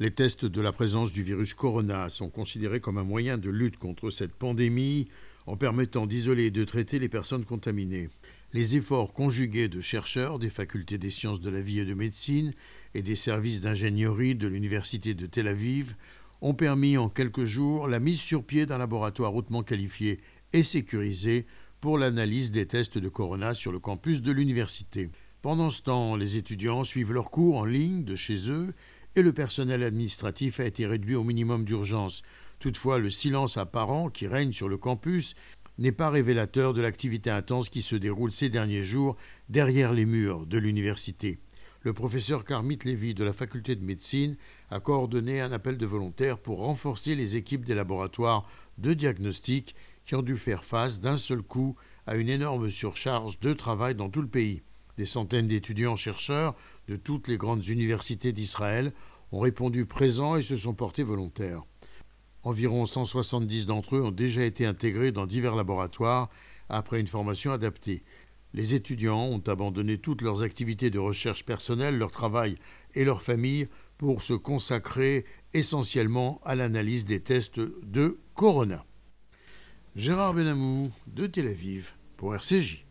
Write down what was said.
Les tests de la présence du virus corona sont considérés comme un moyen de lutte contre cette pandémie en permettant d'isoler et de traiter les personnes contaminées. Les efforts conjugués de chercheurs des facultés des sciences de la vie et de médecine et des services d'ingénierie de l'Université de Tel Aviv ont permis en quelques jours la mise sur pied d'un laboratoire hautement qualifié et sécurisé pour l'analyse des tests de corona sur le campus de l'université. Pendant ce temps, les étudiants suivent leurs cours en ligne de chez eux et le personnel administratif a été réduit au minimum d'urgence. Toutefois, le silence apparent qui règne sur le campus n'est pas révélateur de l'activité intense qui se déroule ces derniers jours derrière les murs de l'université. Le professeur Carmit Lévy de la faculté de médecine a coordonné un appel de volontaires pour renforcer les équipes des laboratoires de diagnostic qui ont dû faire face d'un seul coup à une énorme surcharge de travail dans tout le pays. Des centaines d'étudiants-chercheurs de toutes les grandes universités d'Israël ont répondu présents et se sont portés volontaires. Environ 170 d'entre eux ont déjà été intégrés dans divers laboratoires après une formation adaptée. Les étudiants ont abandonné toutes leurs activités de recherche personnelle, leur travail et leur famille pour se consacrer essentiellement à l'analyse des tests de Corona. Gérard Benamou de Tel Aviv pour RCJ.